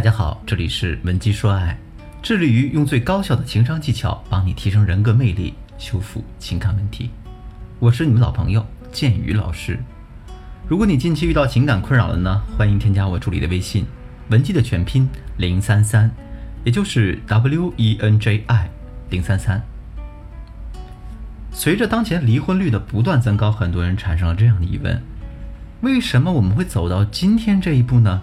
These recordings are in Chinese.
大家好，这里是文姬说爱，致力于用最高效的情商技巧帮你提升人格魅力，修复情感问题。我是你们老朋友建宇老师。如果你近期遇到情感困扰了呢，欢迎添加我助理的微信文姬的全拼零三三，也就是 W E N J I 零三三。随着当前离婚率的不断增高，很多人产生了这样的疑问：为什么我们会走到今天这一步呢？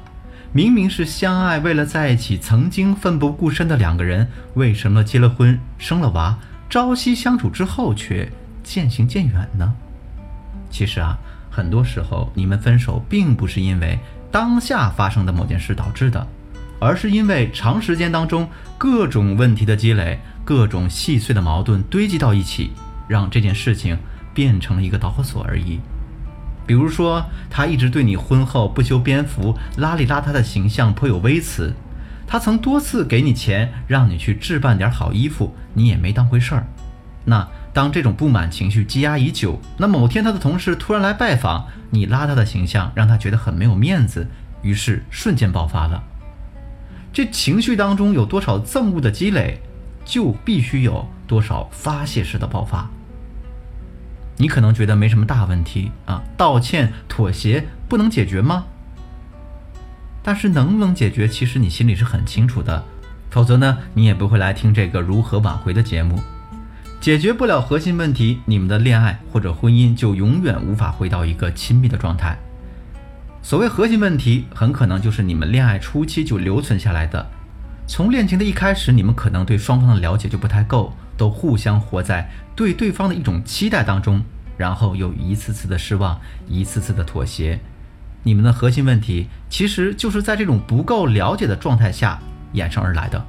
明明是相爱，为了在一起，曾经奋不顾身的两个人，为什么结了婚、生了娃，朝夕相处之后却渐行渐远呢？其实啊，很多时候你们分手并不是因为当下发生的某件事导致的，而是因为长时间当中各种问题的积累，各种细碎的矛盾堆积到一起，让这件事情变成了一个导火索而已。比如说，他一直对你婚后不修边幅、邋里邋遢的形象颇有微词；他曾多次给你钱让你去置办点好衣服，你也没当回事儿。那当这种不满情绪积压已久，那某天他的同事突然来拜访，你邋遢的形象让他觉得很没有面子，于是瞬间爆发了。这情绪当中有多少憎恶的积累，就必须有多少发泄式的爆发。你可能觉得没什么大问题啊，道歉、妥协不能解决吗？但是能不能解决，其实你心里是很清楚的，否则呢，你也不会来听这个如何挽回的节目。解决不了核心问题，你们的恋爱或者婚姻就永远无法回到一个亲密的状态。所谓核心问题，很可能就是你们恋爱初期就留存下来的。从恋情的一开始，你们可能对双方的了解就不太够。都互相活在对对方的一种期待当中，然后又一次次的失望，一次次的妥协。你们的核心问题其实就是在这种不够了解的状态下衍生而来的。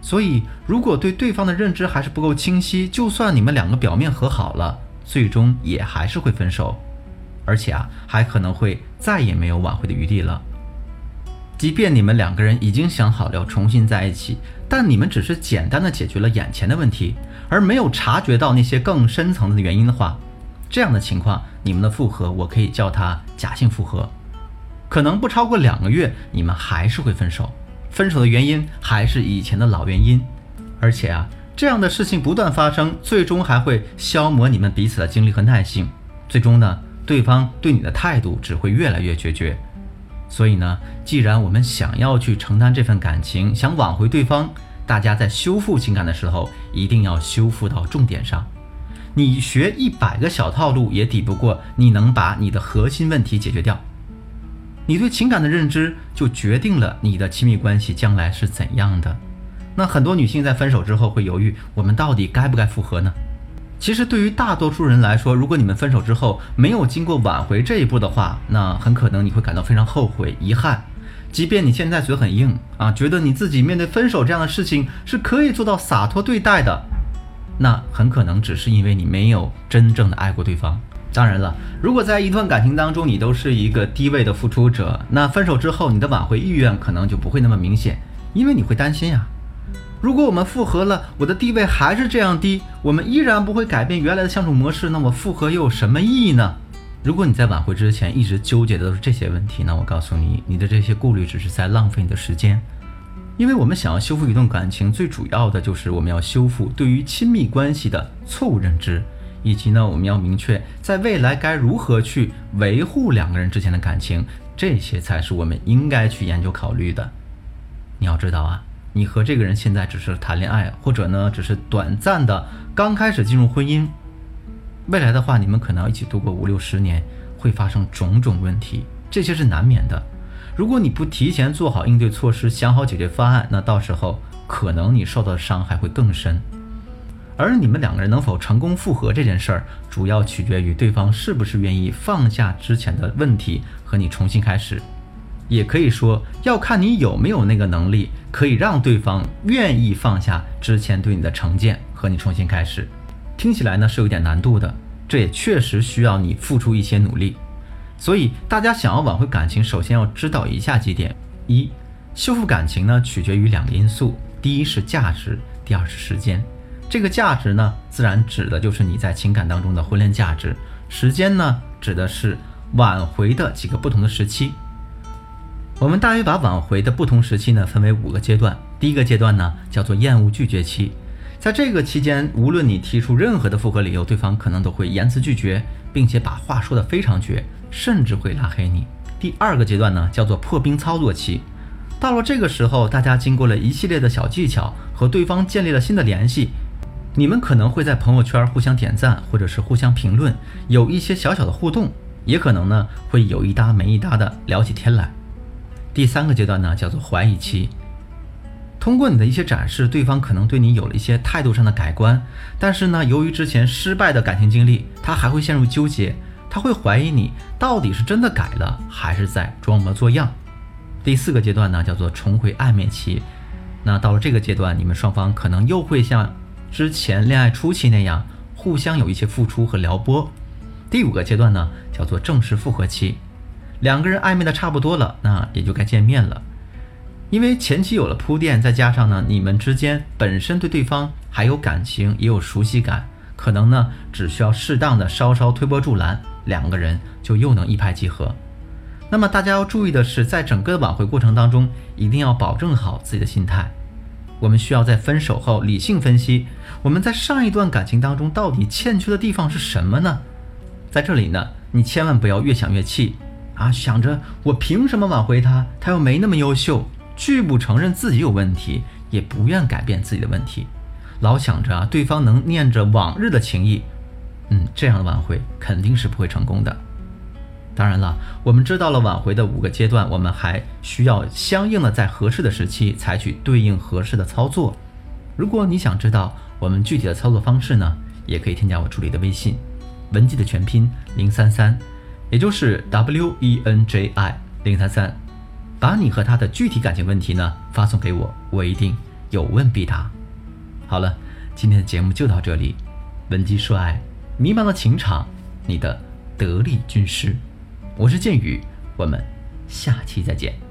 所以，如果对对方的认知还是不够清晰，就算你们两个表面和好了，最终也还是会分手，而且啊，还可能会再也没有挽回的余地了。即便你们两个人已经想好了要重新在一起，但你们只是简单的解决了眼前的问题，而没有察觉到那些更深层的原因的话，这样的情况，你们的复合我可以叫它假性复合，可能不超过两个月，你们还是会分手，分手的原因还是以前的老原因，而且啊，这样的事情不断发生，最终还会消磨你们彼此的精力和耐性，最终呢，对方对你的态度只会越来越决绝。所以呢，既然我们想要去承担这份感情，想挽回对方，大家在修复情感的时候，一定要修复到重点上。你学一百个小套路也抵不过你能把你的核心问题解决掉。你对情感的认知就决定了你的亲密关系将来是怎样的。那很多女性在分手之后会犹豫，我们到底该不该复合呢？其实对于大多数人来说，如果你们分手之后没有经过挽回这一步的话，那很可能你会感到非常后悔、遗憾。即便你现在嘴很硬啊，觉得你自己面对分手这样的事情是可以做到洒脱对待的，那很可能只是因为你没有真正的爱过对方。当然了，如果在一段感情当中你都是一个低位的付出者，那分手之后你的挽回意愿可能就不会那么明显，因为你会担心呀。如果我们复合了，我的地位还是这样低，我们依然不会改变原来的相处模式，那么复合又有什么意义呢？如果你在挽回之前一直纠结的都是这些问题，那我告诉你，你的这些顾虑只是在浪费你的时间。因为我们想要修复一段感情，最主要的就是我们要修复对于亲密关系的错误认知，以及呢，我们要明确在未来该如何去维护两个人之间的感情，这些才是我们应该去研究考虑的。你要知道啊。你和这个人现在只是谈恋爱，或者呢，只是短暂的刚开始进入婚姻。未来的话，你们可能要一起度过五六十年，会发生种种问题，这些是难免的。如果你不提前做好应对措施，想好解决方案，那到时候可能你受到的伤害会更深。而你们两个人能否成功复合这件事儿，主要取决于对方是不是愿意放下之前的问题，和你重新开始。也可以说，要看你有没有那个能力，可以让对方愿意放下之前对你的成见，和你重新开始。听起来呢是有点难度的，这也确实需要你付出一些努力。所以大家想要挽回感情，首先要知道以下几点：一、修复感情呢取决于两个因素，第一是价值，第二是时间。这个价值呢，自然指的就是你在情感当中的婚恋价值；时间呢，指的是挽回的几个不同的时期。我们大约把挽回的不同时期呢分为五个阶段。第一个阶段呢叫做厌恶拒绝期，在这个期间，无论你提出任何的复合理由，对方可能都会严词拒绝，并且把话说得非常绝，甚至会拉黑你。第二个阶段呢叫做破冰操作期，到了这个时候，大家经过了一系列的小技巧，和对方建立了新的联系，你们可能会在朋友圈互相点赞，或者是互相评论，有一些小小的互动，也可能呢会有一搭没一搭的聊起天来。第三个阶段呢，叫做怀疑期。通过你的一些展示，对方可能对你有了一些态度上的改观，但是呢，由于之前失败的感情经历，他还会陷入纠结，他会怀疑你到底是真的改了，还是在装模作样。第四个阶段呢，叫做重回暧昧期。那到了这个阶段，你们双方可能又会像之前恋爱初期那样，互相有一些付出和撩拨。第五个阶段呢，叫做正式复合期。两个人暧昧的差不多了，那也就该见面了。因为前期有了铺垫，再加上呢，你们之间本身对对方还有感情，也有熟悉感，可能呢，只需要适当的稍稍推波助澜，两个人就又能一拍即合。那么大家要注意的是，在整个挽回过程当中，一定要保证好自己的心态。我们需要在分手后理性分析，我们在上一段感情当中到底欠缺的地方是什么呢？在这里呢，你千万不要越想越气。啊，想着我凭什么挽回他？他又没那么优秀，拒不承认自己有问题，也不愿改变自己的问题，老想着啊，对方能念着往日的情谊，嗯，这样的挽回肯定是不会成功的。当然了，我们知道了挽回的五个阶段，我们还需要相应的在合适的时期采取对应合适的操作。如果你想知道我们具体的操作方式呢，也可以添加我助理的微信，文姬的全拼零三三。也就是 W E N J I 零三三，把你和他的具体感情问题呢发送给我，我一定有问必答。好了，今天的节目就到这里。文姬说爱，迷茫的情场，你的得力军师，我是剑宇，我们下期再见。